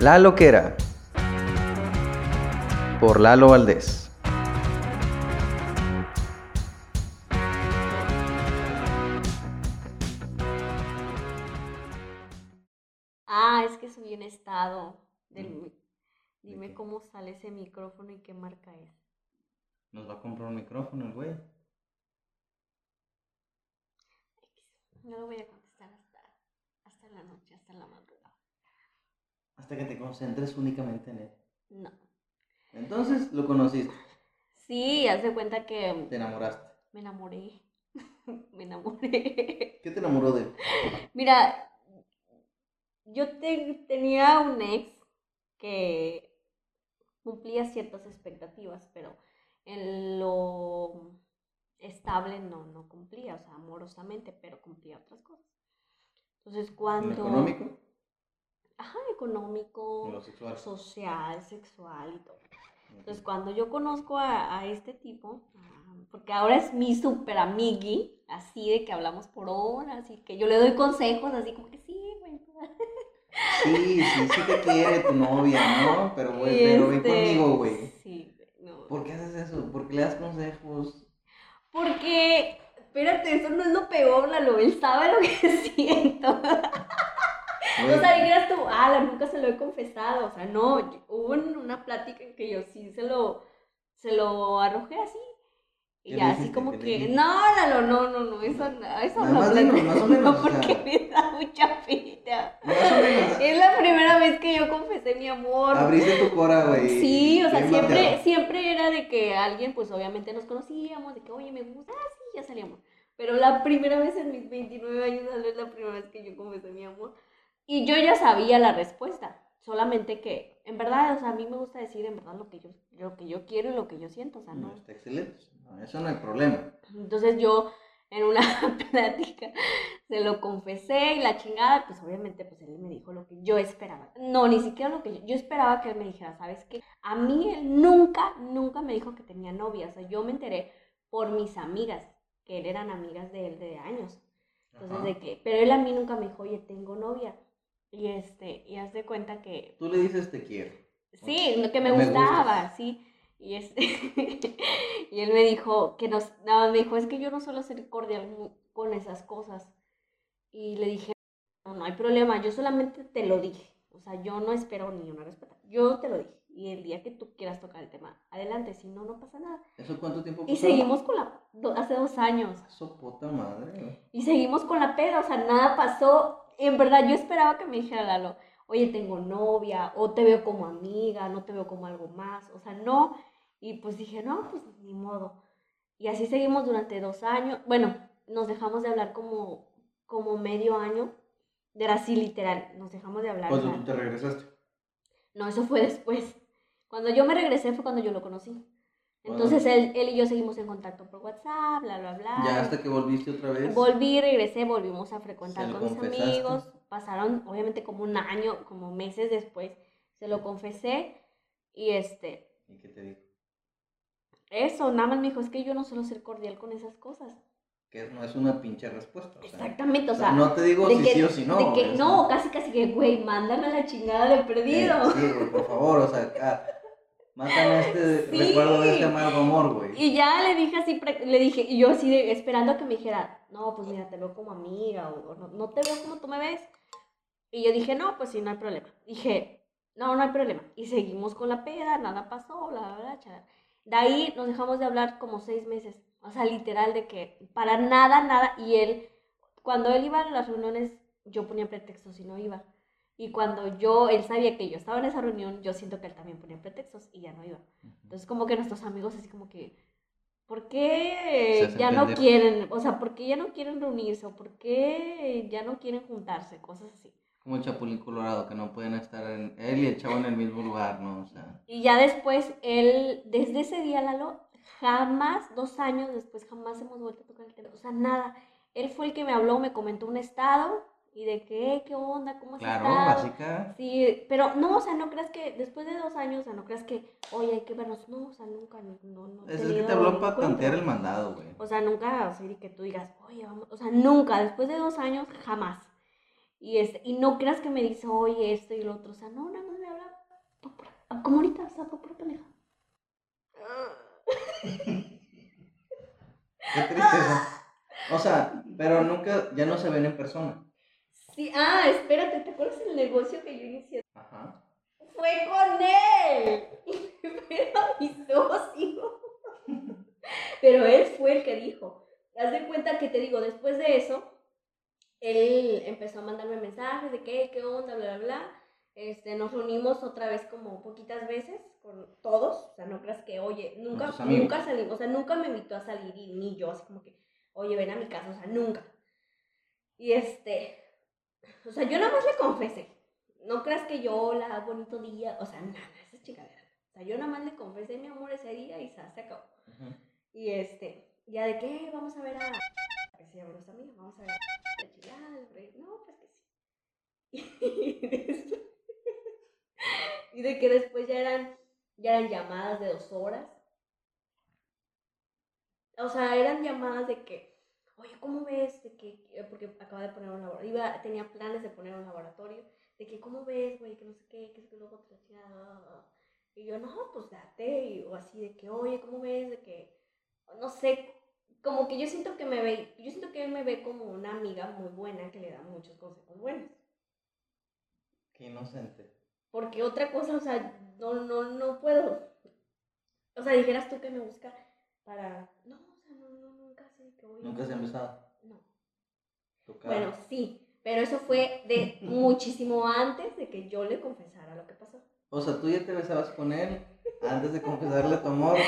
La Loquera. Por Lalo Valdés. Ah, es que subí un estado. Del, Mm. mi- ¿De dime cómo sale ese micrófono y qué marca es. Nos va a comprar un micrófono el güey. No lo voy a contestar hasta, hasta la noche, hasta la madrugada. Hasta que te concentres únicamente en él. No. Entonces lo conociste, Sí, haz de cuenta que te enamoraste. me enamoré. me enamoré. ¿Qué te enamoró de él? Mira, yo te- tenía un ex que cumplía ciertas expectativas, pero en lo estable no, no cumplía, o sea, amorosamente, pero cumplía otras cosas. Entonces, ¿En cuando... lo económico? Ajá, económico, sexual. social, sexual y todo. Entonces, cuando yo conozco a, a este tipo, ah, porque ahora es mi super amigui, así de que hablamos por horas y que yo le doy consejos, así como que sí, güey. Sí, sí, sí te quiere tu novia, ¿no? Pero, güey, pero ven este, conmigo, güey. Sí, no. ¿Por qué haces eso? ¿Por qué le das consejos? Porque, espérate, eso no es lo peor, Lalo, él sabe lo que siento. O sea, dijeras tú, ala, nunca se lo he confesado. O sea, no, hubo un- una plática en que yo sí se lo, se lo arrojé así. Y ¿Qué ya le así como ¿Qué le que, no, Lalo, no, no, no, eso, no, eso Nada no, más más o menos, no, o sea. porque me da mucha más o menos, Es la primera vez que yo confesé mi amor. abriste tu cora, güey. Sí, o sea, siempre, siempre era de que alguien, pues obviamente nos conocíamos, de que, oye, me gusta, ah, sí, ya salíamos. Pero la primera vez en mis 29 años, es la primera vez que yo confesé mi amor. Y yo ya sabía la respuesta, solamente que, en verdad, o sea, a mí me gusta decir en verdad lo que yo, lo que yo quiero y lo que yo siento, o sea, No, no. está excelente. No, eso no hay problema. Entonces yo, en una plática, se lo confesé y la chingada, pues obviamente, pues él me dijo lo que yo esperaba. No, ni siquiera lo que yo, yo esperaba que él me dijera, ¿sabes qué? A mí él nunca, nunca me dijo que tenía novia, o sea, yo me enteré por mis amigas, que él eran amigas de él de años. Entonces, Ajá. de que, pero él a mí nunca me dijo, oye, tengo novia. Y este, y haz de cuenta que Tú le dices te quiero. Sí, lo que me gustaba, gustas. sí. Y este y él me dijo que nos nada me dijo, "Es que yo no suelo ser cordial con esas cosas." Y le dije, "No, no hay problema, yo solamente te lo dije. O sea, yo no espero ni una respuesta. Yo te lo dije. Y el día que tú quieras tocar el tema, adelante, si no no pasa nada." ¿Eso cuánto tiempo Y pasó? seguimos con la do- hace dos años. Eso puta madre. Y seguimos con la peda, o sea, nada pasó. En verdad, yo esperaba que me dijera Lalo, oye, tengo novia, o te veo como amiga, no te veo como algo más. O sea, no. Y pues dije, no, pues ni modo. Y así seguimos durante dos años. Bueno, nos dejamos de hablar como, como medio año. Era así, literal, nos dejamos de hablar. o Cuando sea, tú te regresaste. no, eso fue después. Cuando yo me regresé fue cuando yo lo conocí. Entonces él, él y yo seguimos en contacto por WhatsApp, bla, bla, bla. Ya hasta que volviste otra vez. Volví, regresé, volvimos a frecuentar ¿Se lo con mis amigos. Pasaron, obviamente, como un año, como meses después. Se lo confesé. Y este, ¿Y qué te digo? eso, nada más me dijo, es que yo no suelo ser cordial con esas cosas. Que no es una pinche respuesta. O sea, Exactamente, o o sea, no te digo si que, sí o si no. de que no, casi casi que, güey, mándame la chingada de perdido. eh, sí, güey, por favor, o sea, mátame este Sí. recuerdo de este amargo amor, güey. Y ya le dije así, le dije, y yo así de, esperando a que me dijera, no, pues mira, te veo como amiga, o, o no, no te veo como tú me ves. Y yo dije, no, pues sí, no hay problema. Dije, no, no hay problema. Y seguimos con la peda, nada pasó, bla, bla, bla. De ahí nos dejamos de hablar como seis meses. O sea, literal, de que para nada, nada. Y él, cuando él iba a las reuniones, yo ponía pretextos y no iba. Y cuando yo, él sabía que yo estaba en esa reunión, yo siento que él también ponía pretextos y ya no iba. Entonces como que nuestros amigos así como que, ¿por qué ya no quieren? O sea, ¿por qué ya no quieren reunirse? ¿O por qué ya no quieren juntarse? Cosas así. Como el Chapulín Colorado, que no pueden estar en, él y el chavo en el mismo lugar, ¿no? O sea, Y ya después, él, desde ese día, Lalo, jamás, dos años después, jamás hemos vuelto a tocar el tema. O sea, nada. Él fue el que me habló, me comentó un estado y de qué, qué onda, cómo has claro, básica. Sí, pero no, o sea, no creas que después de dos años, o sea, no creas que, oye, hay que vernos. No, o sea, nunca, no, no, no Es el que te habló para tantear el mandado, güey. O sea, nunca, o sea, que tú digas, oye, vamos, o sea, nunca, después de dos años, jamás. Y, este, y no creas que me dice, oye, esto y lo otro, o sea, no, nada más me habla Como ahorita, o sea, por pura pendeja. Qué tristeza. O sea, pero nunca, ya no se ven en persona. Sí, ah, espérate, ¿te acuerdas del negocio que yo inicié? Ajá. Fue con él. Era mi socio. Pero él fue el que dijo. Haz de cuenta que te digo, después de eso, él empezó a mandarme mensajes de qué, qué onda, bla, bla, bla. Este, nos reunimos otra vez como poquitas veces con todos. O sea, no creas que, oye, nunca, nunca salimos. O sea, nunca me invitó a salir y ni yo, así como que, oye, ven a mi casa. O sea, nunca. Y este, o sea, yo nada más le confesé. No creas que yo la bonito día, o sea, nada, esa chingadera. O sea, yo nada más le confesé mi amor ese día y se acabó. Ujú. Y este, ya de qué, vamos a ver a. que se llaman los amigos, vamos a ver a la. No, pues que sí. Y después- y de que después ya eran, ya eran llamadas de dos horas. O sea, eran llamadas de que, oye, ¿cómo ves? De que, eh, porque acaba de poner un laboratorio, iba, tenía planes de poner un laboratorio, de que, ¿cómo ves, güey? Que no sé qué, que es que luego te la chingada. Y yo, no, pues date, y- o así de que, oye, ¿cómo ves? De que, no sé, como que yo siento que me ve, yo siento que él me ve como una amiga muy buena que le da muchos consejos buenos. Qué inocente. Porque otra cosa, o sea, no, no, no puedo. O sea, dijeras tú que me busca para. No, no, nunca sé que voy. Nunca se ha empezado. No. Tocar. Bueno, sí, pero eso fue de muchísimo antes de que yo le confesara lo que pasó. O sea, tú ya te besabas con él antes de confesarle tu amor.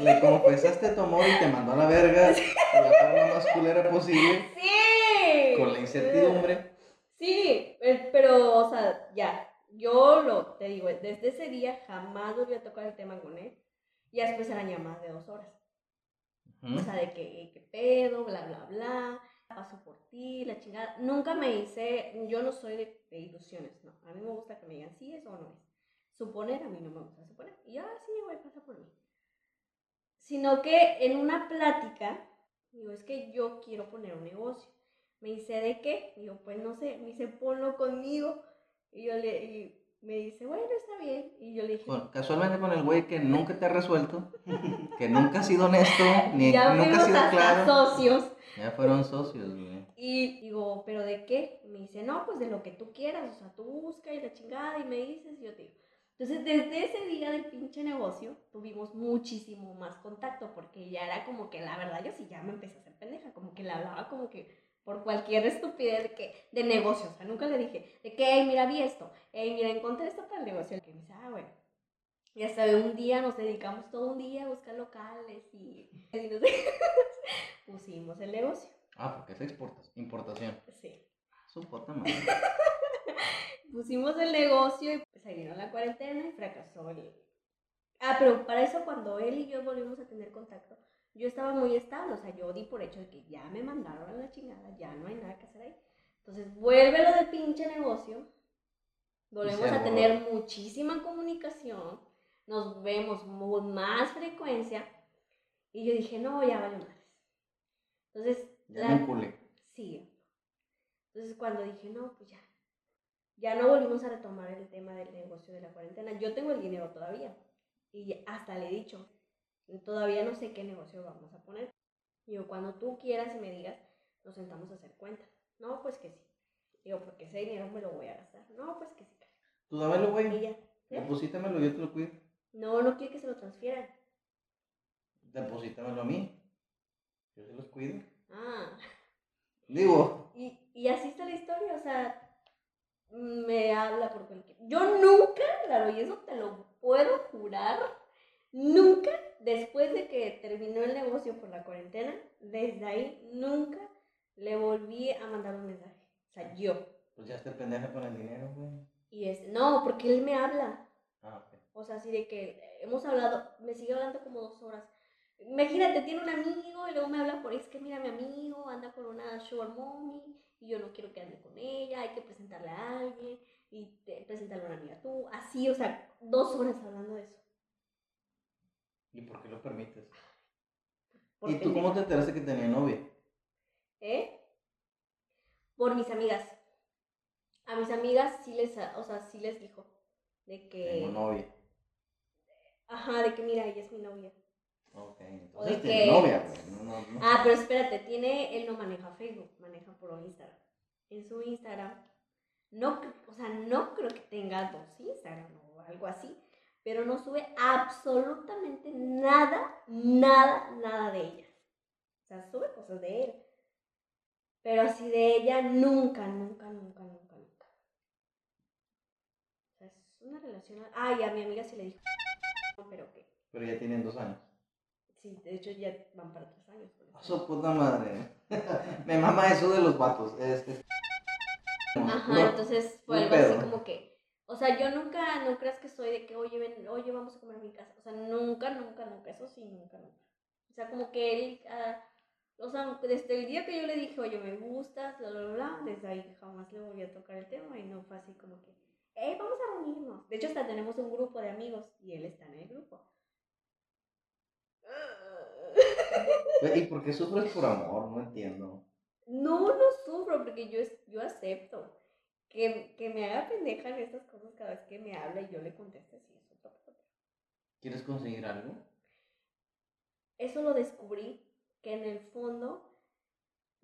Le confesaste tu amor y te mandó a la verga de la forma más culera posible. ¡Sí! Con la incertidumbre. Sí, eh, pero, o sea, ya. Yo lo, te digo, desde ese día jamás volví a tocar el tema con él. Y después eran llamadas de dos horas. Ujú. O sea, de que, que pedo, bla, bla, bla, paso por ti, la chingada. Nunca me hice, yo no soy de, de ilusiones, no. A mí me gusta que me digan sí es o no es. Suponer, a mí no me gusta suponer. Y yo, ah, sí, güey, pasa por mí. Sino que en una plática, digo, es que yo quiero poner un negocio. Me dice, ¿de qué? Digo, pues no sé, me dice, ponlo conmigo. Y yo le, y me dice, bueno, está bien. Y yo le dije, Con- casualmente con el güey que nunca te ha resuelto, que nunca ha sido honesto, ni ya nunca ha sido hasta claro. socios. Ya fueron socios, güey. Y digo, ¿pero de qué? Y me dice, no, pues de lo que tú quieras, o sea, tú busca y la chingada y me dices y yo te digo. Entonces, desde ese día del pinche negocio, tuvimos muchísimo más contacto, porque ya era como que, la verdad, yo sí ya me empecé a hacer pendeja, como que le hablaba como que por cualquier estupidez de, que, de negocio, o sea, nunca le dije, de que, hey, mira, vi esto, hey, mira, encontré esto para el negocio, que me dice, ah, bueno. Y hasta de un día nos dedicamos todo un día a buscar locales y, y no sé, pusimos el negocio, Ah, porque es exportación, importación. sí. Puta madre. pusimos el negocio y pues ahí vino la cuarentena y fracasó el... Ah, pero para eso cuando él y yo volvimos a tener contacto, yo estaba muy estable, o sea, yo di por hecho de que ya me mandaron a la chingada, ya no hay nada que hacer ahí. Entonces vuelve lo del pinche negocio, volvemos a tener muchísima comunicación, nos vemos mu- más frecuencia y yo dije, no, ya vale madres. Entonces, Ya la- me. Sí. Entonces cuando dije, no, pues ya. Ya no volvimos a retomar el tema del negocio de la cuarentena. Yo tengo el dinero todavía. Y hasta le he dicho, todavía no sé qué negocio vamos a poner. Digo, cuando tú quieras y me digas, nos sentamos a hacer cuenta. No, pues que sí. Digo, porque ese dinero me lo voy a gastar. No, pues que sí. Tú dámelo, Y güey. ¿Eh? Deposítamelo, yo te lo cuido. No, no quiere que se lo transfieran. Deposítamelo a mí. Yo se los cuido. Ah. Digo, Y, y así está la historia, o sea, me habla por cualquier... Yo nunca, claro, y eso te lo puedo jurar, nunca, después de que terminó el negocio por la cuarentena, desde ahí nunca le volví a mandar un mensaje. O sea, yo. pues ya estoy pendeja con el dinero, güey. Y es, no, porque él me habla. Ah, ok. O sea, así de que hemos hablado, me sigue hablando como dos horas. Imagínate, tiene un amigo y luego me habla por es que mira, mi amigo anda con una sugar mommy y yo no quiero que ande con ella, hay que presentarle a alguien y te- presentarle a una amiga tú. Así, o sea, dos horas hablando de eso. ¿Y por qué lo permites? ¿Y tú cómo te enteraste que tenía novia? ¿Eh? Por mis amigas. A mis amigas sí les, o sea, sí les dijo. De que. Tengo novia. Ajá, de que mira, ella es mi novia. Ok, entonces tiene que- novia, güey. No, no, no. Ah, pero espérate, tiene, él no maneja Facebook, maneja por Instagram. En su Instagram, no, o sea, no creo que tenga dos Instagram o algo así, pero no sube absolutamente nada, nada, nada de ella. O sea, sube cosas de él. Pero así de ella, nunca, nunca, nunca, nunca, nunca. O sea, es una relación. Ah, y a mi amiga sí le dijo, pero que, Pero ya tienen dos años. sí, de hecho ya van para tres años. A eso. su puta madre. Me mama eso de los vatos. Este. Ajá, No, entonces fue algo así como que, o sea, yo nunca, no creas que soy de que, oye, ven, oye, vamos a comer a mi casa. O sea, nunca, nunca, nunca, eso sí, nunca, nunca. O sea, como que él, ah, o sea, desde el día que yo le dije, oye, me gustas, bla, bla, bla, desde ahí jamás le volví a tocar el tema y no fue así como que, eh, vamos a reunirnos. De hecho, hasta tenemos un grupo de amigos y él está en el grupo. ¿Y por qué sufres por amor? No entiendo. No, no sufro porque yo, yo acepto que, que me haga pendeja en estas cosas cada vez que me habla y yo le conteste sí, es otro pedo. ¿Quieres conseguir algo? Eso lo descubrí que en el fondo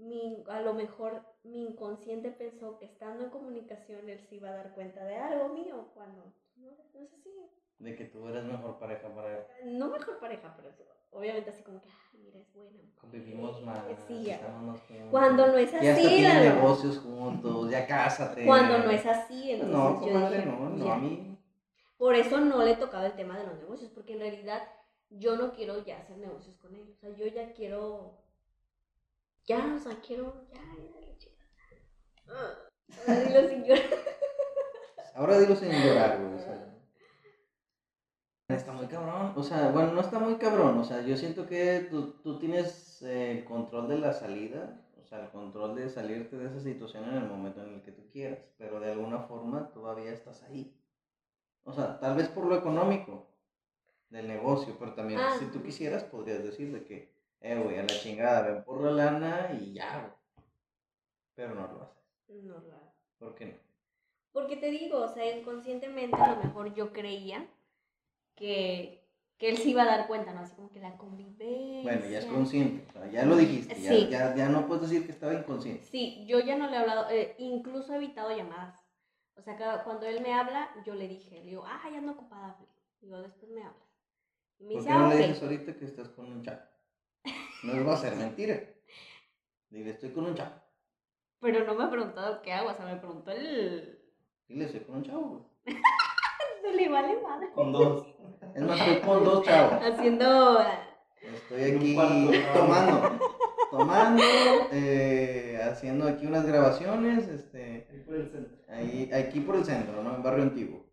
mi, a lo mejor mi inconsciente pensó que estando en comunicación él se iba a dar cuenta de algo mío cuando no, no es así. De que tú eres mejor pareja para él. No mejor pareja, pero obviamente así como que, ay, mira, es buena. Convivimos más. Sí, estamos más juntos. Cuando no es Ya así, tienen Lalo. negocios juntos, ya cásate. Cuando no es así, entonces No, yo dije, no, no, ya. a mí. Por eso no le he tocado el tema de los negocios, porque en realidad yo no quiero ya hacer negocios con él. O sea, yo ya quiero. Ya, o sea, quiero. Ya, ya. Ah, ahora dilo sin llorar. Ahora digo sin llorar, güey. O sea, está muy cabrón. O sea, bueno, no está muy cabrón. O sea, yo siento que tú, tú tienes eh, el control de la salida. O sea, el control de salirte de esa situación en el momento en el que tú quieras. Pero de alguna forma todavía estás ahí. O sea, tal vez por lo económico del negocio. Pero también, Ah. si tú quisieras, podrías decir de que, eh, güey, a la chingada, ven por la lana y ya, güey. Pero no lo haces. No, la- ¿Por qué no? Porque te digo, o sea, inconscientemente a lo mejor yo creía que, que él se iba a dar cuenta, ¿no? Así como que la convivencia. Bueno, ya es consciente, o sea, ya lo dijiste, ya, Sí. ya, ya no puedes decir que estaba inconsciente. Sí, yo ya no le he hablado, eh, incluso he evitado llamadas. O sea, cada- cuando él me habla, yo le dije, le digo, ah, ya ando ocupada, Fli". Digo, después me hablas. Y me ¿Por dice, qué ah, no ok. le dices ahorita que estás con un chavo? No les va a ser mentira. Dile, estoy con un chavo. Pero no me ha preguntado qué hago, o sea, me preguntó el... Dile, estoy con un chavo. No le vale madre. Con dos. Es más, estoy con dos chavos. Haciendo... ah, Estoy aquí cuarto. tomando. Tomando, eh, haciendo aquí unas grabaciones, este, Ahí por el centro. ahí, aquí por el centro, ¿no? En Barrio Antiguo.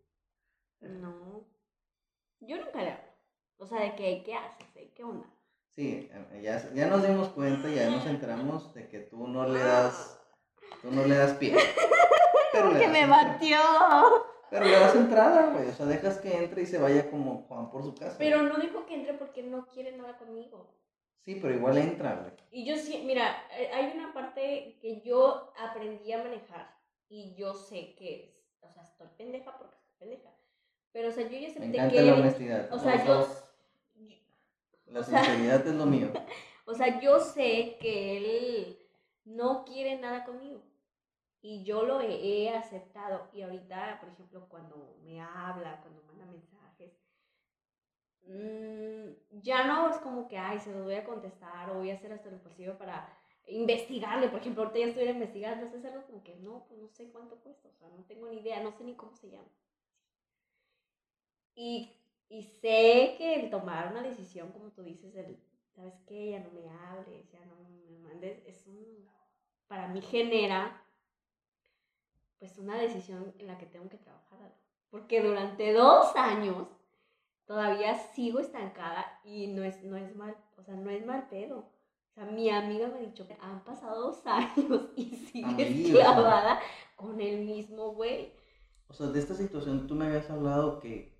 No. Yo nunca le hablo. O sea, de que, ¿qué haces? eh? ¿Qué onda? Sí, eh, ya, ya nos dimos cuenta, ya nos enteramos de que tú no le das, tú no le das pie. Pero Que me entrada. batió. Pero le das entrada, güey. O sea, dejas que entre y se vaya como Juan por su casa. Pero no dijo que entre porque no quiere nada conmigo. Sí, pero igual entra, güey. Y yo sí, mira, eh, hay una parte que yo aprendí a manejar y yo sé que, es- o sea, estoy pendeja porque estoy pendeja. Pero, o sea, yo ya Me acepté encanta que la honestidad. o sea, yo- dos. La sinceridad es lo mío. O sea, yo sé que él no quiere nada conmigo. Y yo lo he, he aceptado. Y ahorita, por ejemplo, cuando me habla, cuando manda mensajes, mm, ya no es como que, ay, se los voy a contestar o voy a hacer hasta lo posible para investigarle. Por ejemplo, ahorita ya estuviera investigando, es algo como que no, pues no sé cuánto cuesta. O sea, no tengo ni idea, no sé ni cómo se llama. Y, y sé que el tomar una decisión, como tú dices, el, ¿sabes qué? Ya no me hables, ya no me mandes, es un, para mí genera, pues, una decisión en la que tengo que trabajar. Porque durante dos años todavía sigo estancada y no es, no es mal, o sea, no es mal pedo. O sea, mi amiga me ha dicho que han pasado dos años y sigues Amiga, o sea. clavada con el mismo güey. O sea, de esta situación tú me habías hablado que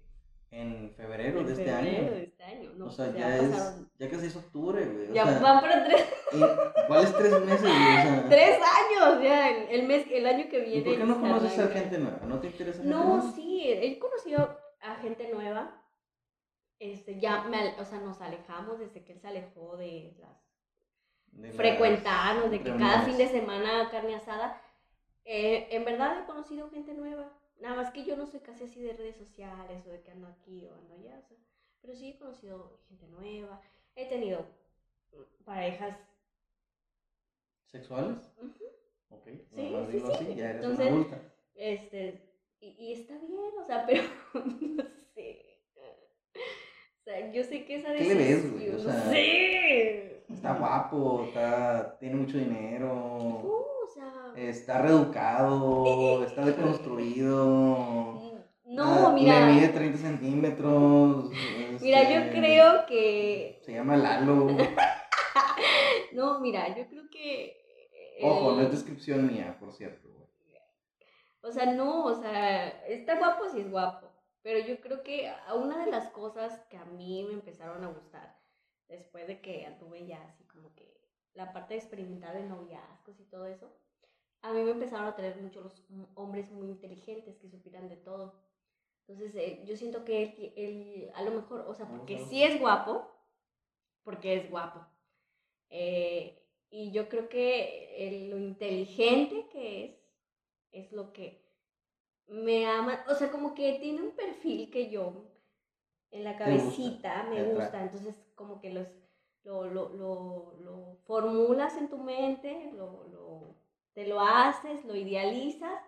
En febrero En de este año. de este año. No, o sea, pues ya es. pasaron- Ya casi es octubre, güey. O Ya sea, van para tres, ¿y ¿Cuáles tres meses, güey? O sea, tres años, ya, el, mes, el año que ¿Y viene. por qué no conoces a gente nueva? ¿No te interesa No, nueva? sí, he conocido a gente nueva. Este, ya, me, o sea, nos alejamos desde que él se alejó de las De frecuentarnos, de que cada fin de semana carne asada. Eh, en verdad he conocido gente nueva. Nada más que yo no soy casi así de redes sociales o de que ando aquí o ando allá. o sea, pero sí he conocido gente nueva. He tenido mm, parejas. ¿Sexuales? ujú, Ok, Sí, más sí, digo sí. así, ya eres Entonces, una. Este, y, y está bien, o sea, pero no sé. O sea, yo sé que esa ¿Qué le ves, güey? decisión- O sea, no sé. Está guapo, está, tiene mucho dinero, o sea. está reeducado, está deconstruido. No, ah, mira. Le mide 30 centímetros. Mira, este, yo creo que. Se llama Lalo. No, mira, yo creo que. Ojo, no es descripción mía, por cierto. O sea, no, o sea, está guapo si es guapo. Pero yo creo que una de las cosas que a mí me empezaron a gustar después de que anduve ya así como que la parte de experimentar de noviazgos y todo eso, a mí me empezaron a traer mucho los hom- hombres muy inteligentes que supieran de todo. Entonces, eh, yo siento que él, él, a lo mejor, o sea, porque sí es guapo, porque es guapo. Eh, y yo creo que el- lo inteligente que es, es lo que me ama, o sea, como que tiene un perfil que yo en la cabecita me gusta, entonces como que los, lo, lo, lo, lo formulas en tu mente, lo, lo, te lo haces, lo idealizas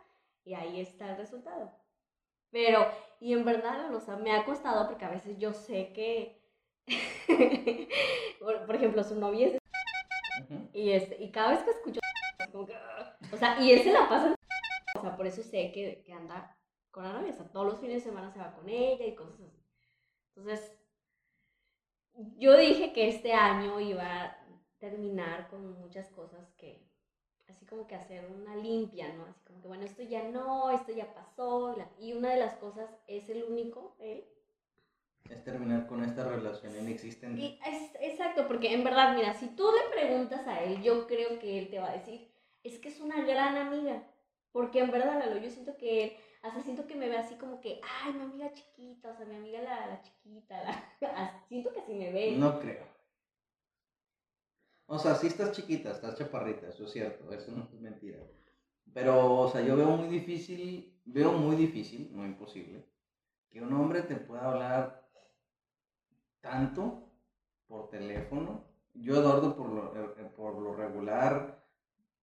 y ahí está el resultado. Pero, y en verdad, o sea, me ha costado porque a veces yo sé que, por, por ejemplo, su novia es Ujú. y, este, y cada vez que escucho, es como que, o sea, y él se la pasa, o sea, por eso sé que, que anda con la novia, o sea, todos los fines de semana se va con ella y cosas así. Entonces, yo dije que este año iba a terminar con muchas cosas que, así como que hacer una limpia, ¿no? Así como que, bueno, esto ya no, esto ya pasó, y una de las cosas es el único, él, Es terminar con esta relación inexistente. Y es, exacto, porque en verdad, mira, si tú le preguntas a él, yo creo que él te va a decir, es que es una gran amiga. Porque en verdad, Lalo, yo siento que él, hasta siento que me ve así como que, ay, mi amiga chiquita, o sea, mi amiga la, la chiquita, la, siento que así me ve. No creo. O sea, sí estás chiquita, estás chaparrita, eso es cierto, eso no es mentira. Pero, o sea, yo veo muy difícil, veo muy difícil, no imposible, que un hombre te pueda hablar tanto por teléfono. Yo, Eduardo, por lo, eh, eh, por lo regular,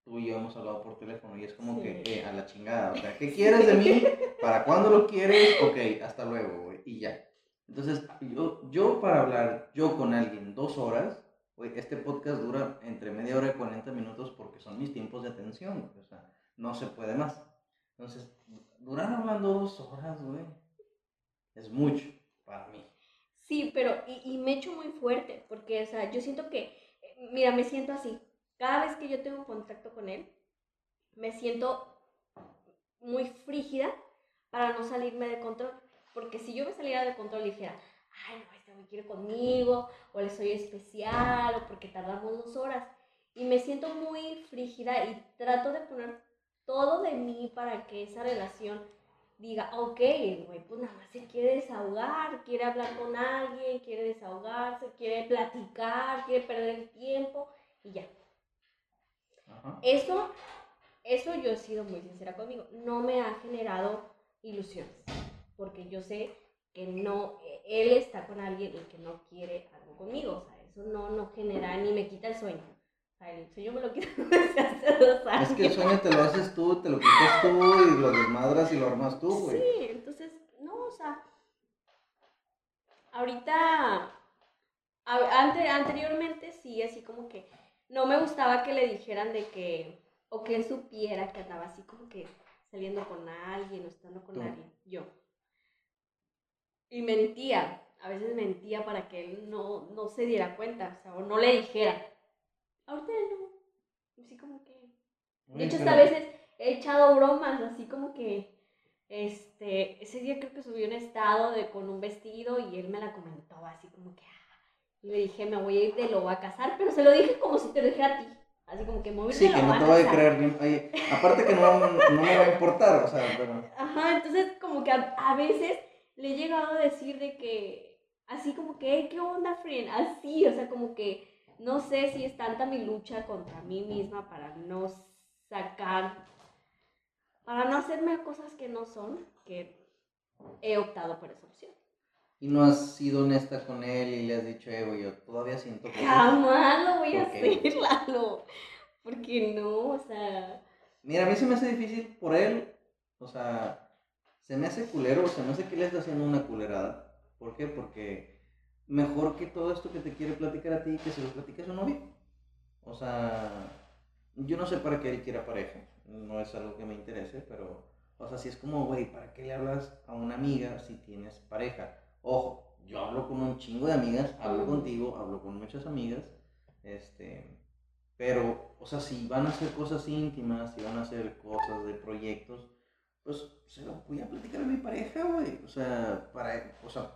tú y yo hemos hablado por teléfono y es como que, eh, a la chingada, o sea, ¿qué quieres de mí? ¿Para cuándo lo quieres? Ok, hasta luego, güey, y ya. Entonces, yo, yo para hablar yo con alguien dos horas, güey, este podcast dura entre media hora y 40 minutos porque son mis tiempos de atención, o sea, no se puede más. Entonces, durar hablando dos horas, güey, es mucho para mí. Sí, pero, y, y me echo muy fuerte, porque, o sea, yo siento que, eh, mira, me siento así. Cada vez que yo tengo contacto con él, me siento muy frígida para no salirme de control. Porque si yo me saliera de control y dijera, ay, no, este güey quiere conmigo, o le soy especial, o porque tardamos dos horas, y me siento muy frígida y trato de poner todo de mí para que esa relación diga, ok, güey, pues nada más se quiere desahogar, quiere hablar con alguien, quiere desahogarse, quiere platicar, quiere perder el tiempo y ya. Ajá. Eso, eso yo he sido muy sincera conmigo, no me ha generado ilusiones, porque yo sé que no, eh, él está con alguien y que no quiere algo conmigo, o sea, eso no, no genera ni me quita el sueño. O sea, el sueño me lo quita desde hace dos años. Es que el sueño te lo haces tú, te lo quitas tú y lo desmadras y lo armas tú, güey. Sí, entonces, no, o sea, ahorita, a- ante- anteriormente sí, así como que no me gustaba que le dijeran de que, o que él supiera que andaba así como que saliendo con alguien o estando con Tú. alguien, yo. Y mentía, a veces mentía para que él no, no se diera cuenta, o sea, o no le dijera. Ahorita no, así como que... De hecho, hasta a veces he echado bromas, así como que, este, ese día creo que subió un estado de con un vestido y él me la comentó así como que, y le dije, me voy a ir de lo va a casar, pero se lo dije como si te lo dijera a ti. Así como que moverse Sí, que no te voy a creer aparte que no, no, me va a importar, o sea, pero... Ajá, entonces como que a, a veces le he llegado a decir de que, así como que, ¿qué onda, friend? Así, o sea, como que no sé si es tanta mi lucha contra mí misma para no sacar, para no hacerme cosas que no son, que he optado por esa opción. ¿Y no has sido honesta con él y le has dicho, eh, güey, yo todavía siento que... Jamás lo voy a hacer, Lalo. Porque no, o sea... Mira, a mí se me hace difícil por él, o sea, se me hace culero, o se me hace que le está haciendo una culerada. ¿Por qué? Porque mejor que todo esto que te quiere platicar a ti, que se lo platique a su novia. O sea, yo no sé para qué él quiera pareja, no es algo que me interese, pero, o sea, si es como, güey, ¿para qué le hablas a una amiga si tienes pareja? Ojo, yo hablo con un chingo de amigas, hablo contigo, hablo con muchas amigas, este, pero, o sea, si van a hacer cosas íntimas, si van a hacer cosas de proyectos, pues se lo voy a platicar a mi pareja, güey. O sea, para, o sea,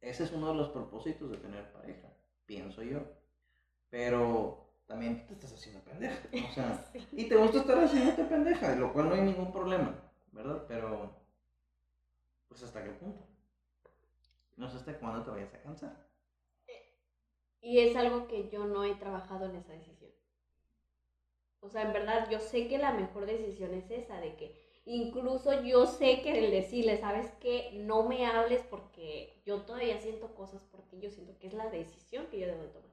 ese es uno de los propósitos de tener pareja, pienso yo. Pero también te estás haciendo pendeja, o sea, y te gusta estar haciendo pendeja, lo cual no hay ningún problema, ¿verdad? Pero, pues hasta qué punto. No sé hasta cuándo te vayas a cansar. Y es algo que yo no he trabajado en esa decisión. O sea, en verdad, yo sé que la mejor decisión es esa, de que Incluso yo sé que el decirle, ¿sabes qué? No me hables porque yo todavía siento cosas por ti, yo siento que es la decisión que yo debo de tomar.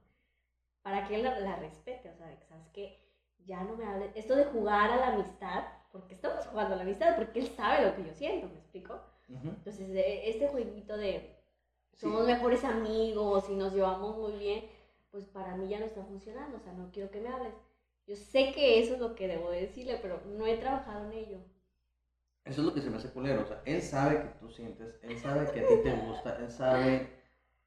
Para que él la, respete, o sea, ¿sabes qué? Ya no me hables. Esto de jugar a la amistad, porque estamos jugando a la amistad, porque él sabe lo que yo siento, ¿me explico? Entonces, este jueguito de somos mejores amigos y nos llevamos muy bien, pues para mí ya no está funcionando, o sea, no quiero que me hables. Yo sé que eso es lo que debo decirle, pero no he trabajado en ello. Eso es lo que se me hace culero. O sea, él sabe que tú sientes, él sabe que a ti te gusta, él sabe.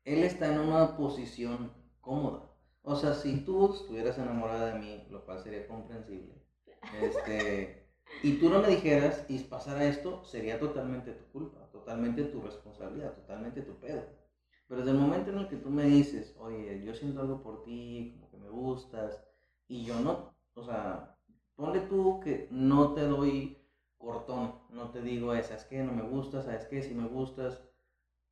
Él está en una posición cómoda. O sea, si tú estuvieras enamorada de mí, lo cual sería comprensible, este, y tú no me dijeras y pasara esto, sería totalmente tu culpa, totalmente tu responsabilidad, totalmente tu pedo. Pero desde el momento en el que tú me dices, oye, yo siento algo por ti, como que me gustas, y yo no, o sea, ponle tú que no te doy cortón, no te digo, esa es que no me gustas, sabes que si me gustas,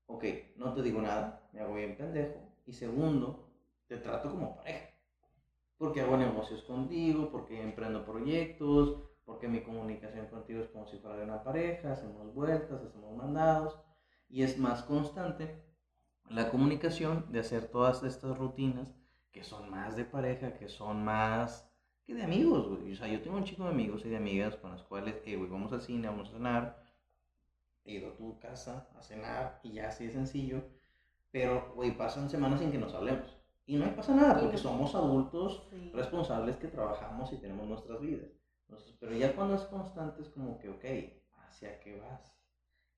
ok, no te digo nada, me hago bien pendejo. Y segundo, te trato como pareja. Porque hago negocios contigo, porque emprendo proyectos, porque mi comunicación contigo es como si fuera de una pareja, hacemos vueltas, hacemos mandados, y es más constante la comunicación de hacer todas estas rutinas que son más de pareja, que son más que de amigos, güey. O sea, yo tengo un chico de amigos y de amigas con las cuales, eh, güey, vamos al cine, vamos a cenar. He ido a tu casa a cenar y ya así de sencillo. Pero, güey, pasan semanas sin que nos hablemos. Y no pasa nada, porque somos adultos responsables que trabajamos y tenemos nuestras vidas. Entonces, pero ya cuando es constante es como que, ok, ¿hacia qué vas?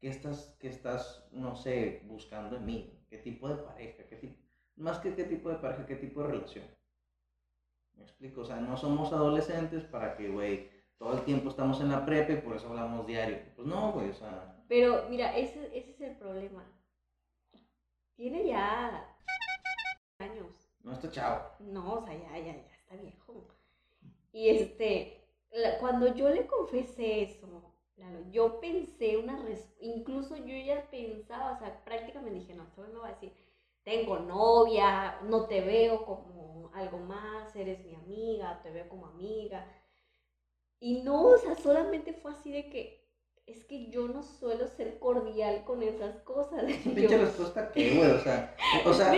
¿Qué estás, qué estás, no sé, buscando en mí? ¿Qué tipo de pareja? ¿Qué tipo, más que qué tipo de pareja, qué tipo de relación? ¿Me explico? O sea, no somos adolescentes para que, güey, todo el tiempo estamos en la prepa y por eso hablamos diario. Pues no, güey, o sea. Pero mira, ese, ese es el problema. Tiene ya años. No está chavo. No, o sea, ya, ya, ya está viejo. Y este, cuando yo le confesé eso, yo pensé una incluso yo ya pensaba, o sea, prácticamente dije, no, esto me va a decir, tengo novia, no te veo como algo más, eres mi amiga, te veo como amiga. Y no, o sea, solamente fue así de que, es que yo no suelo ser cordial con esas cosas. Pinche respuesta qué, güey, o sea, o sea,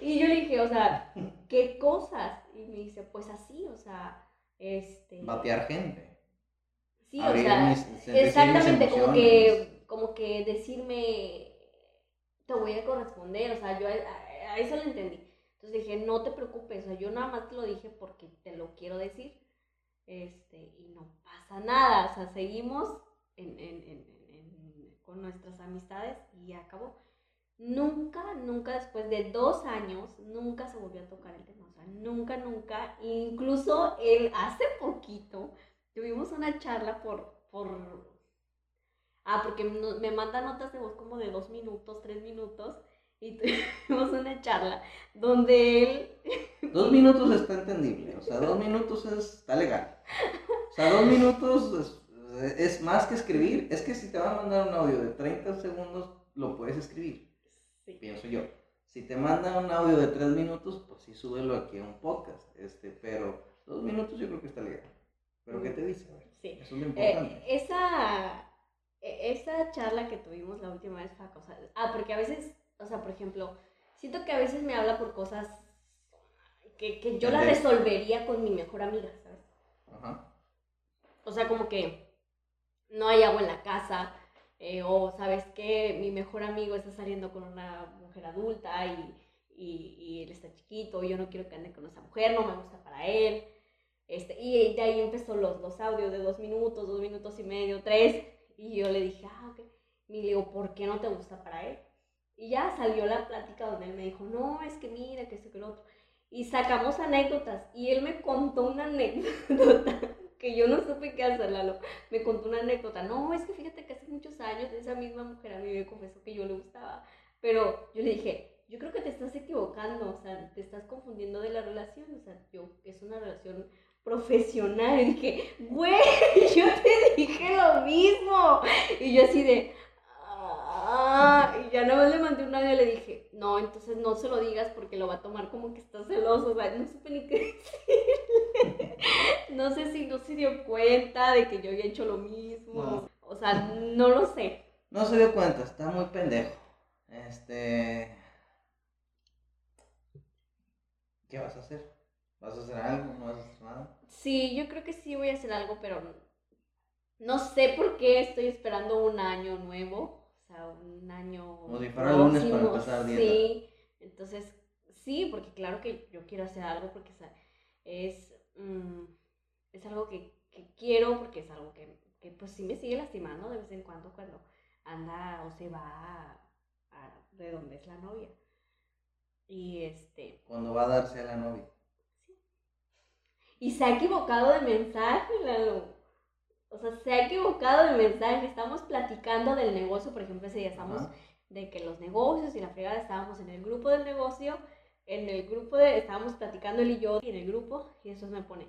Y yo le dije, o sea, ¿qué cosas? Y me dice, pues así, o sea, este... Batear gente. Sí, o sea, exactamente, como que, como que decirme, te voy a corresponder, o sea, yo a, eso lo entendí. Entonces dije, no te preocupes, o sea, yo nada más te lo dije porque te lo quiero decir, este, y no pasa nada, o sea, seguimos en, en, en, con nuestras amistades y acabó. Nunca, nunca después de dos años, nunca se volvió a tocar el tema, o sea, nunca, nunca, incluso él hace poquito tuvimos una charla por, por Ah, porque no- me manda notas de voz como de dos minutos, tres minutos, y tuvimos una charla donde él Dos minutos está entendible, o sea, dos minutos es- está legal. O sea, dos minutos es, es más que escribir. Es que si te va a mandar un audio de 30 segundos, lo puedes escribir, Sí. pienso yo. Si te manda un audio de 3 minutos, pues sí, súbelo aquí a un podcast. Este, pero dos minutos yo creo que está legal. Pero ¿qué te dice? Sí. Eso es lo Eh, importante. esa, e- esa charla que tuvimos la última vez fue cosa. Ah, porque a veces, o sea, por ejemplo, siento que a veces me habla por cosas que, que yo la resolvería con mi mejor amiga, ¿sabes? Ajá. O sea, como que no hay agua en la casa, eh, o sabes que mi mejor amigo está saliendo con una mujer adulta y, y, y él está chiquito, yo no quiero que ande con esa mujer, no me gusta para él. Este, y de ahí empezó los, los audios de dos minutos, dos minutos y medio, tres. Y yo le dije, ah, ok. Y le digo, ¿por qué no te gusta para él? Y ya salió la plática donde él me dijo, no, es que mira, que esto, que lo otro. Y sacamos anécdotas. Y él me contó una anécdota que yo no supe qué hacer, Lalo. Me contó una anécdota. No, es que fíjate que hace muchos años esa misma mujer a mí me confesó que yo le gustaba. Pero yo le dije, yo creo que te estás equivocando, o sea, te estás confundiendo de la relación. O sea, yo, es una relación profesional. Y dije, güey, yo te dije lo mismo. Y yo así de, ah, y ya nada más le mandé un audio y le dije, no, entonces no se lo digas porque lo va a tomar como que está celoso. O sea, no supe ni qué decirle. No sé si no se dio cuenta de que yo había hecho lo mismo. No. O sea, no lo sé. No se dio cuenta, está muy pendejo. Este. ¿Qué vas a hacer? ¿Vas a hacer algo? ¿No vas a hacer nada? Sí, yo creo que sí voy a hacer algo, pero no, sé por qué estoy esperando un año nuevo. O sea, un año. Como si fuera el lunes para empezar dieta. Sí, entonces sí, porque claro que yo quiero hacer algo porque es, mm, es algo que, que quiero, porque es algo que, que, pues sí me sigue lastimando de vez en cuando cuando anda o se va a- a- de donde es la novia. Y este. Cuando va a darse a la novia. Y se ha equivocado de mensaje, Lalo. O sea, se ha equivocado de mensaje. Estamos platicando del negocio, por ejemplo, ese día estamos Ajá. de que los negocios y la fregada estábamos en el grupo del negocio, en el grupo de, estábamos platicando él y yo y en el grupo, y eso me pone,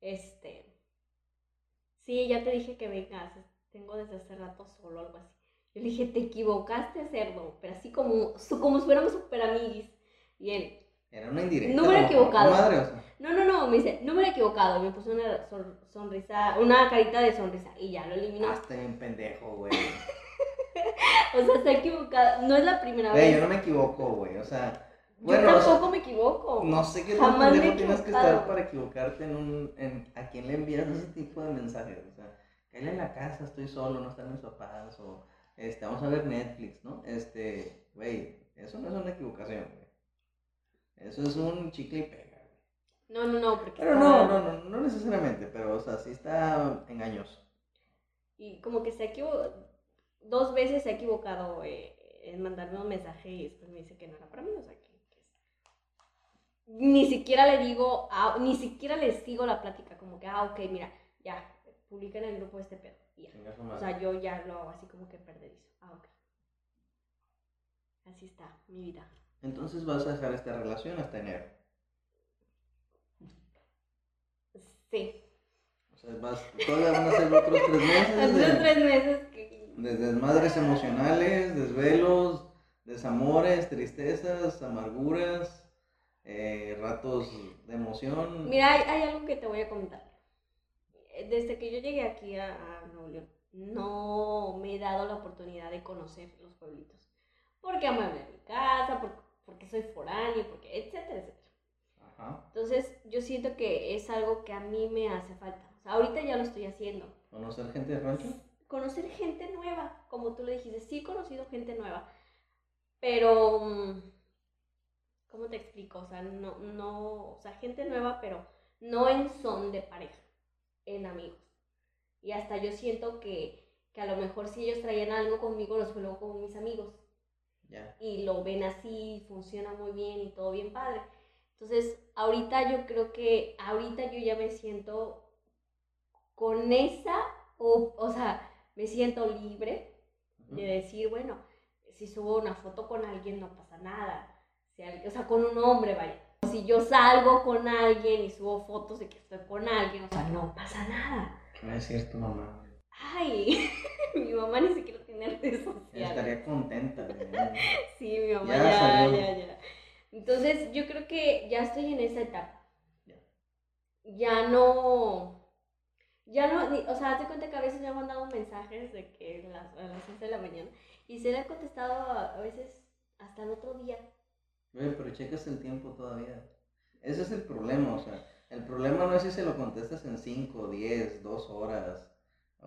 este, sí, ya te dije que vengas, tengo desde hace rato solo, algo así. Yo le dije, te equivocaste, cerdo, pero así como, como si fuéramos super amiguis. Y él, Era una indirecta. Número equivocado. Madre, o sea. no, no, no, me dice, no me he equivocado, me puso una sonrisa, una carita de sonrisa, y ya lo eliminó. Ah, está bien pendejo, güey. O sea, se ha equivocado, no es la primera Güey, vez. yo no me equivoco, güey. O sea, Yo bueno, o sea, tampoco me equivoco. no sé qué Jamás me pendejo tienes que estar para equivocarte en un. En, ¿A quién le envías ese tipo de mensajes? O sea, cállate en la casa, estoy solo, no están mis papás, o este, vamos a ver Netflix, ¿no? Este, güey, eso no es una equivocación, güey. Eso es un chicle y pega. No, no, no, porque Pero no, no, no, no necesariamente, pero, o sea, sí está engañoso. Y como que se ha equivocado, dos veces se ha equivocado eh, en mandarme un mensaje y después me dice que no era para mí, o sea, que, que Ni siquiera le digo, ah, ni siquiera le sigo la plática, como que, ah, ok, mira, ya, publica en el grupo este pedo, ya. O sea, yo ya lo hago así como que perdedizo. Ah, ok. Así está mi vida. Entonces vas a dejar esta relación hasta enero. Sí. O sea, vas, todavía van a ser otros tres meses. De- tres meses que... De desmadres emocionales, desvelos, desamores, tristezas, amarguras, eh, ratos de emoción. Mira, hay, hay algo que te voy a comentar. Desde que yo llegué aquí a, a Nuevo León, no me he dado la oportunidad de conocer los pueblitos. Porque amueble mi casa, por- porque soy foráneo, porque etcétera, etcétera. Ajá. Entonces, yo siento que es algo que a mí me hace falta. O sea, ahorita ya lo estoy haciendo. Conocer gente de rancho. conocer gente nueva, como tú le dijiste, sí he conocido gente nueva, pero, mm, ¿cómo te explico? O sea, no, no, o sea, gente nueva, pero no en son de pareja, en amigos. Y hasta yo siento que, que a lo mejor si ellos traían algo conmigo, los luego con mis amigos Ya. y lo ven así, funciona muy bien y todo bien padre. Entonces, ahorita yo creo que, ahorita yo ya me siento con esa, o, o sea, me siento libre de decir, bueno, si subo una foto con alguien no pasa nada. Si alguien, o sea, con un hombre, vaya. Si yo salgo con alguien y subo fotos de que estoy con alguien, o sea, no pasa nada. No es cierto, mamá. Ay, mi mamá ni siquiera tiene redes sociales. Estaría contenta. Sí, mi mamá ya, ya, ya, Entonces, yo creo que ya estoy en esa etapa. Ya no ya no, o sea, te cuenta que a veces me han mandado mensajes de que a las, a las 11 de la mañana y se le ha contestado a, veces hasta el otro día. Oye, pero checas el tiempo todavía. Ese es el problema, o sea, el problema no es si se lo contestas en 5, 10, 2 horas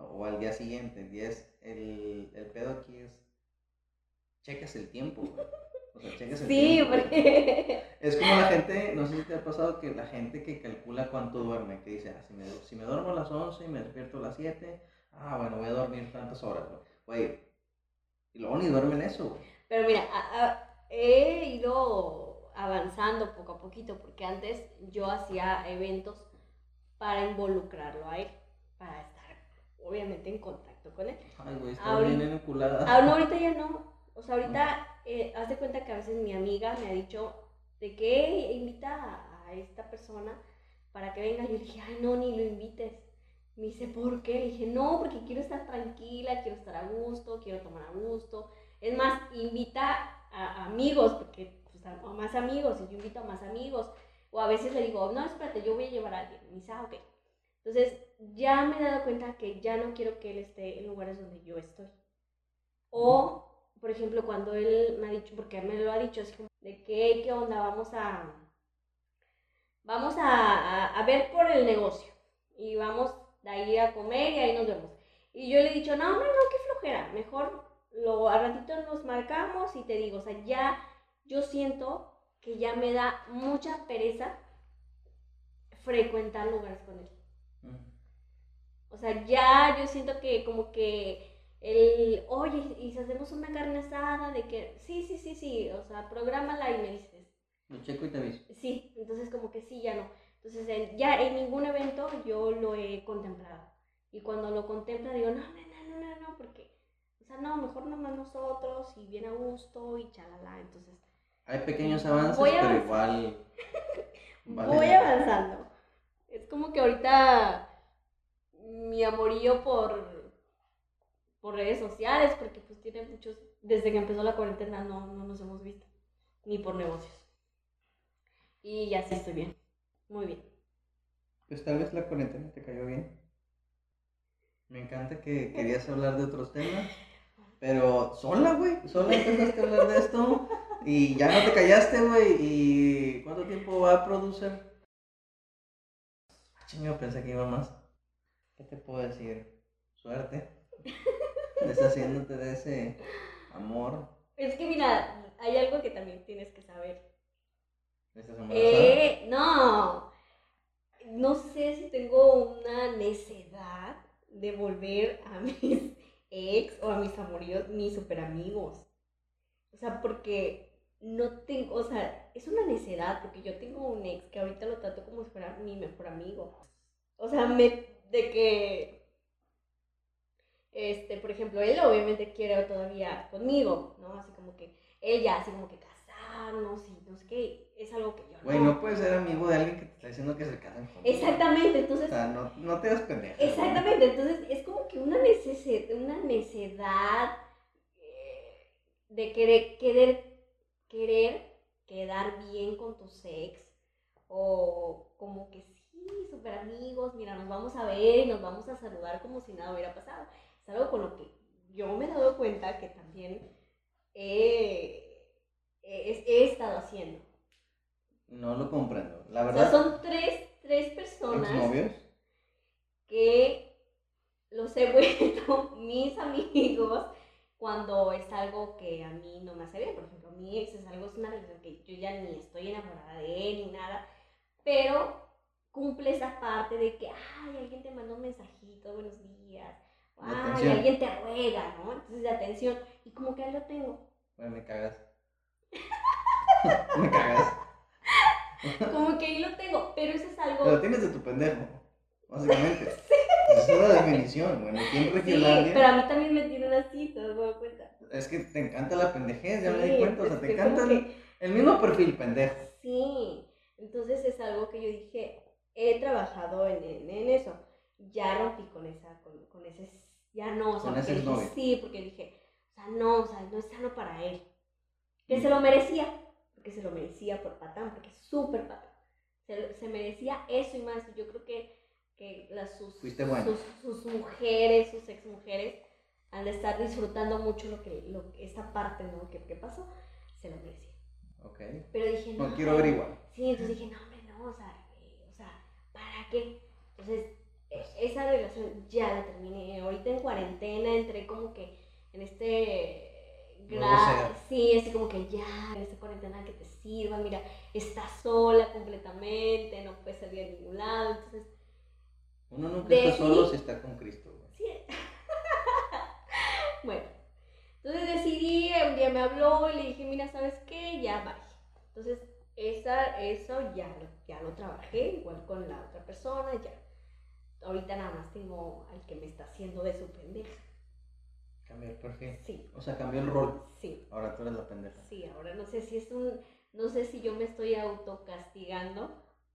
o al día siguiente. 10, el, el pedo aquí es, checas el tiempo, O sea, checas el sí, porque... Es como la gente, no sé si te ha pasado que la gente que calcula cuánto duerme, que dice, ah, si, me, si me duermo a las 11 y me despierto a las 7, ah, bueno, voy a dormir tantas horas, güey. Y luego ni duermen eso, güey. Pero mira, he ido avanzando poco a poquito, porque antes yo hacía eventos para involucrarlo a él, para estar obviamente en contacto con él. Ay, güey, está bien enculada. Ah, no, ahorita ya no. O sea, ahorita, eh, haz de cuenta que a veces mi amiga me ha dicho, ¿de qué invita a, esta persona para que venga? Yo dije, ay, no, ni lo invites. Me dice, ¿por qué? Le dije, no, porque quiero estar tranquila, quiero estar a gusto, quiero tomar a gusto. Es más, invita a, amigos, porque pues, a más amigos, y yo invito a más amigos. O a veces le digo, no, espérate, yo voy a llevar a alguien. Me dice, ah, ok. Entonces, ya me he dado cuenta que ya no quiero que él esté en lugares donde yo estoy. O por ejemplo, cuando él me ha dicho, porque me lo ha dicho, es como, de qué, qué onda, vamos a, vamos a, a, ver por el negocio y vamos de ahí a comer y ahí nos vemos. Y yo le he dicho, no, hombre, no, qué flojera, mejor lo, a ratito nos marcamos y te digo, o sea, ya yo siento que ya me da mucha pereza frecuentar lugares con él. O sea, ya yo siento que como que el, oye, y si hacemos una carne asada, de que, sí, sí, sí, sí, o sea, prográmala y me dices. Lo checo y te aviso. Sí, entonces como que sí, ya no. Entonces, ya en ningún evento yo lo he contemplado. Y cuando lo contempla, digo, no, no, no, no, no, porque, o sea, no, mejor nomás nosotros y bien a gusto y chalala. Entonces, hay pequeños avances, pero igual. voy avanzando. Es como que ahorita mi amorío por por redes sociales, porque pues tiene muchos, desde que empezó la cuarentena no, no nos hemos visto, ni por negocios. Y ya sí estoy bien, muy bien. Pues tal vez la cuarentena te cayó bien. Me encanta que querías hablar de otros temas, pero sola, güey, sola empezaste a hablar de esto y ya no te callaste, güey. ¿Y cuánto tiempo va a producir? Chingo, pensé que iba más. ¿Qué te puedo decir? Suerte deshaciéndote de ese amor. Es que mira, hay algo que también tienes que saber. ¿Estás eh, no, no sé si tengo una necedad de volver a mis ex o a mis amoríos, mis super amigos. O sea, porque no tengo, o sea, es una necedad porque yo tengo un ex que ahorita lo trato como si fuera mi mejor amigo. O sea, me, de que este, por ejemplo, él obviamente quiere todavía conmigo, ¿no? Así como que él ya, así como que casarnos y no sé qué, es algo que yo no. Güey, no puedes ser amigo de alguien que te está diciendo que se casan contigo. Exactamente, entonces. O sea, no, no te das pendeja. Exactamente, entonces es como que una necesidad, una necesidad eh, de querer, querer, querer quedar bien con tu sex o como que sí, súper amigos, mira, nos vamos a ver y nos vamos a saludar como si nada hubiera pasado algo con lo que yo me he dado cuenta que también he, estado haciendo. No lo comprendo, la verdad. O sea, son tres, tres personas. novios? Que los he vuelto mis amigos cuando es algo que a mí no me hace bien. Por ejemplo, mi ex es algo, es una relación que yo ya ni estoy enamorada de él ni nada, pero cumple esa parte de que, ay, alguien te mandó un mensajito, buenos días, y alguien te ruega, ¿no? Entonces, de atención. Y como que ahí lo tengo. Bueno, me cagas. me cagas. como que ahí lo tengo, pero eso es algo. Pero tienes de tu pendejo, básicamente. sí. Es la definición, bueno, aquí en Sí, Regiolandia. pero a mí también me tienen así, te das cuenta. Es que te encanta la pendejez, ya me di cuenta, o sea, te encanta el, que- el mismo perfil pendejo. Sí, entonces es algo que yo dije, he trabajado en, en, en eso. Ya rompí con esa, con, con ese, ya no, o sea, Con ese porque dije, sí, porque dije, o sea, no, o sea, no es sano para él. Que Mm. se lo merecía, porque se lo merecía por patán, porque es súper patán. Se, se merecía eso y más. Yo creo que, que las, sus, buena. sus, sus mujeres, sus ex mujeres, al estar disfrutando mucho lo que, lo, esta parte, ¿no? Que, que pasó, se lo merecía. Ok. Pero dije, no. No quiero ver igual. Sí, entonces dije, no, hombre, no, o sea, eh, o sea, ¿para qué? Entonces, e- esa relación ya la terminé. Ahorita en cuarentena entré como que en este gra-. Sí, así como que ya, en esta cuarentena que te sirva, mira, estás sola completamente, no puedes salir a ningún lado. Entonces, Uno nunca está solo si está con Cristo, güey. sí. bueno, entonces decidí, un día me habló y le dije, mira, ¿sabes qué? Ya, bye. Entonces, esa, eso ya, lo- ya lo trabajé, igual con la otra persona, ya. Ahorita nada más tengo al que me está haciendo de su pendeja. Cambió el perfil. Sí, O sea, cambió el rol. sí, Ahora tú eres la pendeja. sí. Ahora no sé si es un, no sé si yo me estoy autocastigando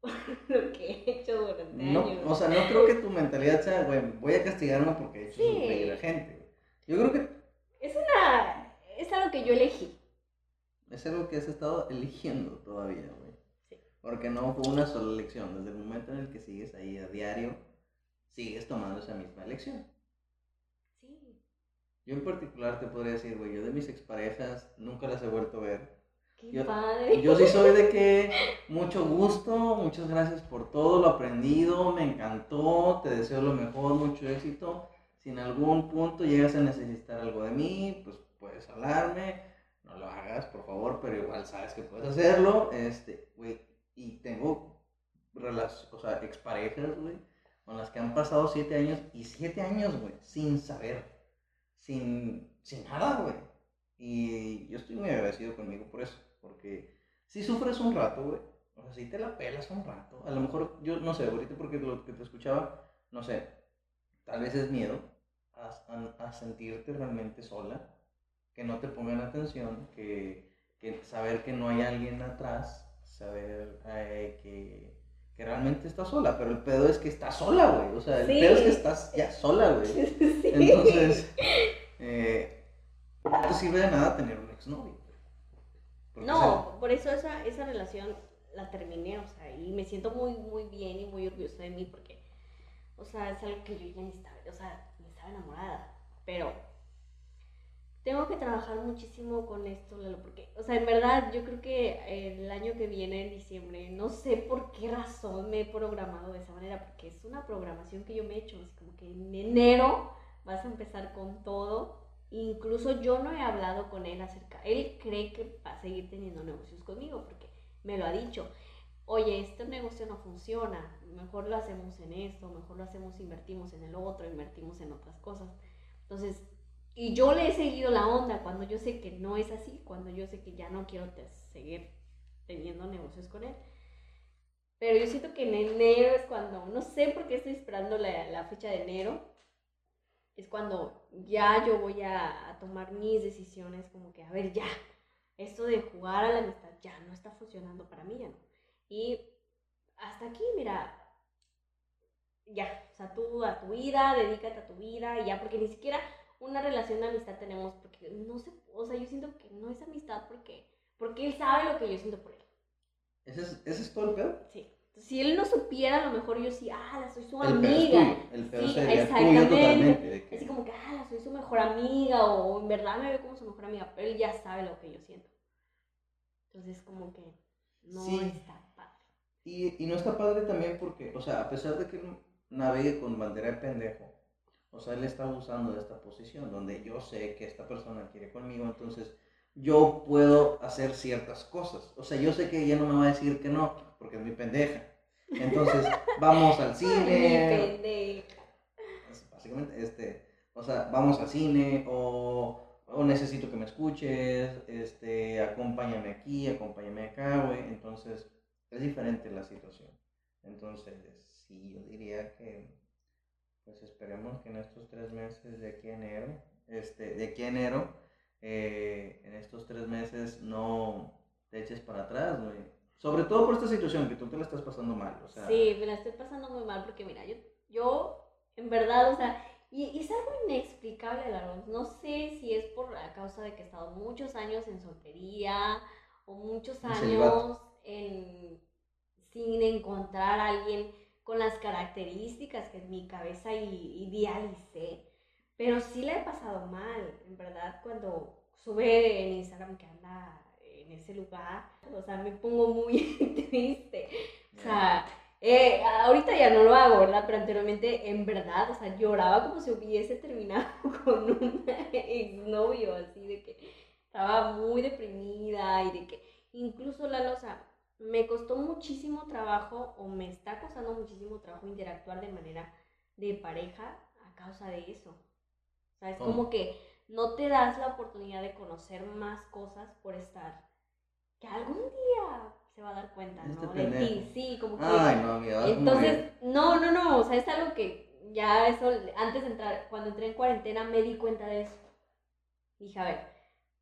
lo que he hecho durante No, años. o sea, no creo que tu mentalidad sea, güey, voy a castigarme porque he hecho Sí. sufrir a gente. güey. Yo creo que Es una, es algo que yo elegí. es algo que has estado eligiendo todavía, güey. Sí. Porque no fue una sola elección. Desde el momento en el que sigues ahí a diario, sigues tomando esa misma elección. Sí, Yo en particular te podría decir, güey, yo de mis exparejas nunca las he vuelto a ver. Qué Yo- padre. Yo sí soy de que mucho gusto, muchas gracias por todo lo aprendido, me encantó, te deseo lo mejor, mucho éxito. Si en algún punto llegas a necesitar algo de mí, pues puedes hablarme, no lo hagas, por favor, pero igual sabes que puedes hacerlo. Este, güey, y tengo o sea, exparejas, güey, con las que han pasado siete años y siete años, güey, sin saber, sin, sin nada, güey. Y yo estoy muy agradecido conmigo por eso, porque si sufres un rato, güey, o sea, si te la pelas un rato, a lo mejor, yo no sé, ahorita porque lo que te escuchaba, no sé, tal vez es miedo a, a- a sentirte realmente sola, que no te pongan atención, que, que saber que no hay alguien atrás, saber eh, que, que realmente estás sola, pero el pedo es que estás sola, güey, o sea, el Sí. pedo es que estás ya sola, güey. Sí. Entonces, eh, no te sirve de nada tener un exnovio. No, por eso esa, esa relación la terminé, o sea, y me siento muy, muy bien y muy orgullosa de mí porque, o sea, es algo que yo ya ni estaba, o sea, ni estaba enamorada, pero tengo que trabajar muchísimo con esto, Lalo, porque, o sea, en verdad, yo creo que el año que viene, en diciembre, no sé por qué razón me he programado de esa manera, porque es una programación que yo me he hecho, así como que en enero vas a empezar con todo, Incluso yo no he hablado con él acerca, él cree que va a seguir teniendo negocios conmigo porque me lo ha dicho. Oye, este negocio no funciona, mejor lo hacemos en esto, mejor lo hacemos, invertimos en el otro, invertimos en otras cosas. Entonces, y yo le he seguido la onda cuando yo sé que no es así, cuando yo sé que ya no quiero seguir teniendo negocios con él. Pero yo siento que en enero es cuando, no sé por qué estoy esperando la fecha de enero, es cuando ya yo voy a, a tomar mis decisiones, como que, a ver, ya, esto de jugar a la amistad ya no está funcionando para mí, ya no. Y hasta aquí, mira, ya, o sea, tú a tu vida, dedícate a tu vida, y ya, porque ni siquiera una relación de amistad tenemos, porque no sé, o sea, yo siento que no es amistad porque, porque él sabe lo que yo siento por él, ¿Ese es, ese es todo el pedo? sí. Si él no supiera, a lo mejor yo sí, ah, la soy su El amiga. tuyo. El pedo Sí, sería tuyo exactamente. totalmente. de que- Así como que, ah, soy su mejor amiga o en verdad me veo como su mejor amiga, pero él ya sabe lo que yo siento. Entonces como que no Sí. está padre. Y, y no está padre también porque, o sea, a pesar de que él navegue con bandera de pendejo, o sea, él está abusando de esta posición donde yo sé que esta persona quiere conmigo, entonces yo puedo hacer ciertas cosas. O sea, yo sé que ella no me va a decir que no, porque es mi pendeja. Entonces, vamos al cine, pendeja. básicamente, este, o sea, vamos al cine o, o necesito que me escuches, este, acompáñame aquí, acompáñame acá, güey. Entonces, es diferente la situación. Entonces, sí, yo diría que, pues esperemos que en estos tres meses de aquí a enero, este, de aquí a enero, eh, en estos tres meses no te eches para atrás, güey. Sobre todo por esta situación, que tú te la estás pasando mal, o sea. Sí, me la estoy pasando muy mal porque mira, yo, yo en verdad, o sea, y, y es algo inexplicable, Largo. No sé si es por a causa de que he estado muchos años en soltería o muchos años en, sin encontrar a alguien con las características que en mi cabeza idealicé. Pero sí la he pasado mal, en verdad, cuando sube en Instagram que anda en ese lugar, o sea, me pongo muy triste. O sea, eh, ahorita ya no lo hago, ¿verdad? Pero anteriormente, en verdad, o sea, lloraba como si hubiese terminado con un exnovio, así de que estaba muy deprimida y de que incluso la o sea, me costó muchísimo trabajo o me está costando muchísimo trabajo interactuar de manera de pareja a causa de eso. O sea, es ¿Cómo? como que no te das la oportunidad de conocer más cosas por estar. Que algún día se va a dar cuenta, Este ¿no? De ti, sí, como que... Ay, no, amiga, vas a Entonces, no, no, no, o sea, es algo que ya eso, antes de entrar, cuando entré en cuarentena me di cuenta de eso. Dije, a ver,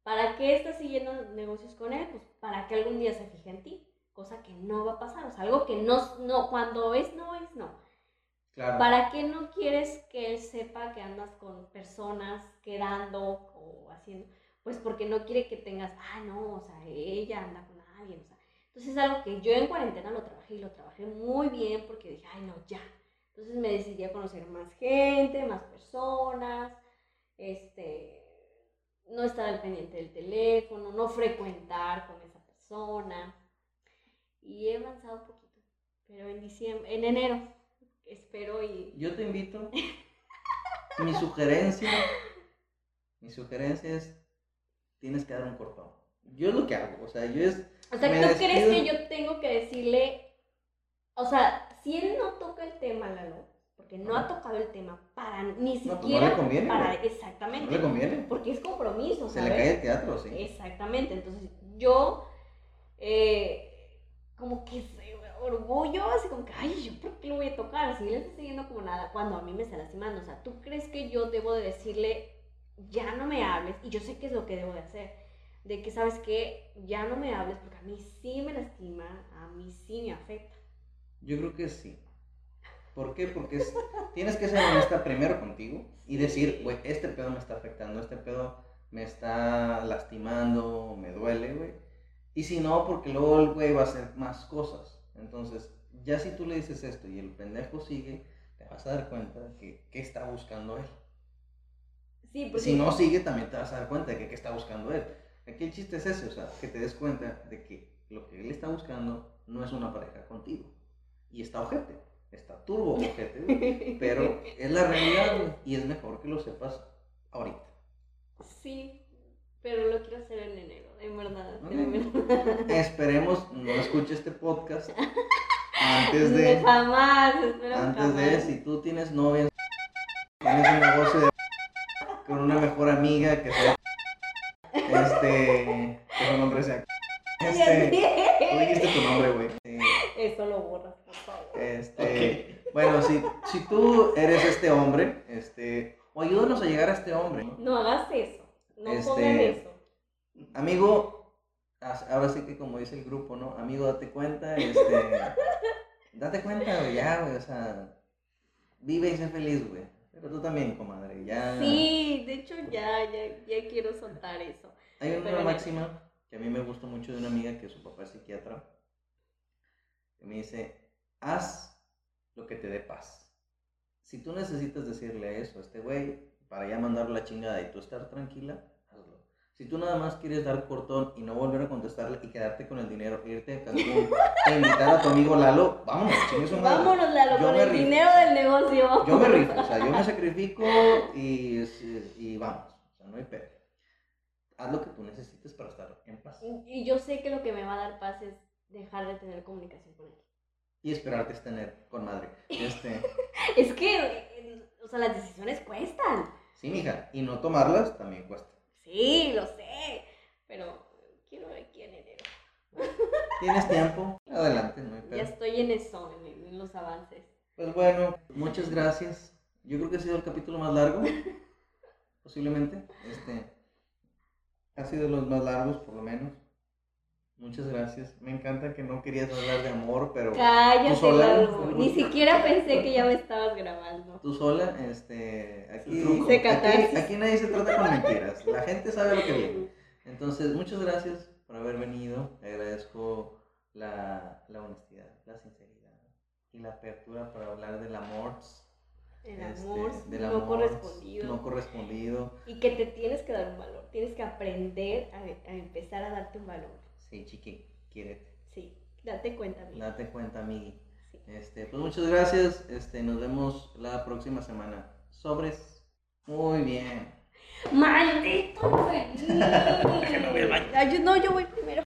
¿para qué estás siguiendo negocios con él? Pues para que algún día se fije en ti, cosa que no va a pasar, o sea, algo que no, no cuando es no, es no. Claro. ¿Para qué no quieres que él sepa que andas con personas quedando o haciendo? Pues porque no quiere que tengas, ah, no, o sea, ella anda con alguien, o sea. Entonces es algo que yo en cuarentena lo trabajé y lo trabajé muy bien porque dije, ay, no, ya. Entonces me decidí a conocer más gente, más personas, este, no estar al pendiente del teléfono, no frecuentar con esa persona. Y he avanzado un poquito, pero en diciembre, en enero, espero y... Yo te invito. mi sugerencia. Mi sugerencia es. Tienes que dar un cortón. Yo es lo que hago. O sea, yo es. O sea, ¿tú crees que yo tengo que decirle, o sea, si él no toca el tema, Lalo, porque no ha tocado el tema para ni pues no siquiera le conviene, para exactamente, No le conviene. porque es compromiso, Se le cae el teatro, sí. Exactamente, entonces yo eh, como que orgullo, así como que, ay, ¿yo por qué lo voy a tocar? Si él está siguiendo como nada, cuando a mí me está lastimando, o sea, ¿tú crees que yo debo de decirle, ya no me hables? Y yo sé qué es lo que debo de hacer, de que, ¿sabes qué? Ya no me hables porque a mí sí me lastima, a mí sí me afecta. Yo creo que sí. ¿Por qué? Porque es- tienes que ser honesta primero contigo y decir, güey, este pedo me está afectando, este pedo me está lastimando, me duele, güey. Y si no, porque luego el güey va a hacer más cosas. Entonces, ya si tú le dices esto y el pendejo sigue, te vas a dar cuenta de que qué está buscando él. Sí, porque... Si no sigue, también te vas a dar cuenta de que qué está buscando él. Aquí el chiste es ese, o sea, que te des cuenta de que lo que él está buscando no es una pareja contigo. Y está ojete, está turbo ojete, pero es la realidad, y es mejor que lo sepas ahorita. Sí, pero lo quiero hacer en enero, en verdad. Ok. en verdad. Esperemos no escuche este podcast antes de, Jamás, espero antes de, si tú tienes novia, tienes un negocio de con una mejor amiga que sea, este, que su nombre sea, este, dijiste tu nombre, güey. Eso lo borras, por favor. Este, bueno, si, si tú eres este hombre, este, o ayúdanos a llegar a este hombre. ¿no? No hagas eso. No Este- pongan eso. Amigo, ahora sí que como dice el grupo, ¿no? Amigo, date cuenta, este, date cuenta, güey, ya, güey, o sea, vive y sé feliz, güey. Pero tú también, comadre, ya. Sí, de hecho ya, ya, ya quiero soltar eso. Hay una Pero- máxima que a mí me gustó mucho de una amiga que su papá es psiquiatra, que me dice, haz lo que te dé paz. Si tú necesitas decirle eso a este güey para ya mandarlo a la chingada y tú estar tranquila, hazlo. Si tú nada más quieres dar cortón y no volver a contestarle y quedarte con el dinero, irte a Cancún e invitar a tu amigo Lalo, vámonos, chingue su madre. Vámonos, Lalo, Yo con el dinero del negocio. Yo me rifo, o sea, yo me sacrifico y, y vamos, o sea, no hay pedo. Haz lo que tú necesites para estar en paz. Y yo sé que lo que me va a dar paz es dejar de tener comunicación con él. Y esperarte es tener con madre. Este, Es que, o sea, las decisiones cuestan. sí, mija, y no tomarlas también cuesta. Sí, lo sé. Pero quiero ver en enero. ¿Tienes tiempo? Adelante, no hay Ya pedo. estoy en eso, en los avances. Pues bueno, muchas gracias Yo creo que ha sido el capítulo más largo, posiblemente. Este, ha sido de los más largos, por lo menos. Muchas gracias. Me encanta que no querías hablar de amor, pero Cállate, sola, tú- Ni siquiera pensé que ya me estabas grabando. tú sola, este, aquí, aquí, aquí nadie se trata con mentiras. La gente sabe lo que viene. Entonces, muchas gracias por haber venido. Te agradezco la, la honestidad, la sinceridad y la apertura para hablar del amor. El este, amor del no amor correspondido. No correspondido. Y que te tienes que dar un valor. Tienes que aprender a, a empezar a darte un valor. Sí, chiqui, quiérete. Sí, date cuenta, amigo. Date cuenta, amigui. Sí. Este, pues muchas gracias. Este, nos vemos la próxima semana. Sobres. Muy bien. ¡Maldito no, yo voy primero.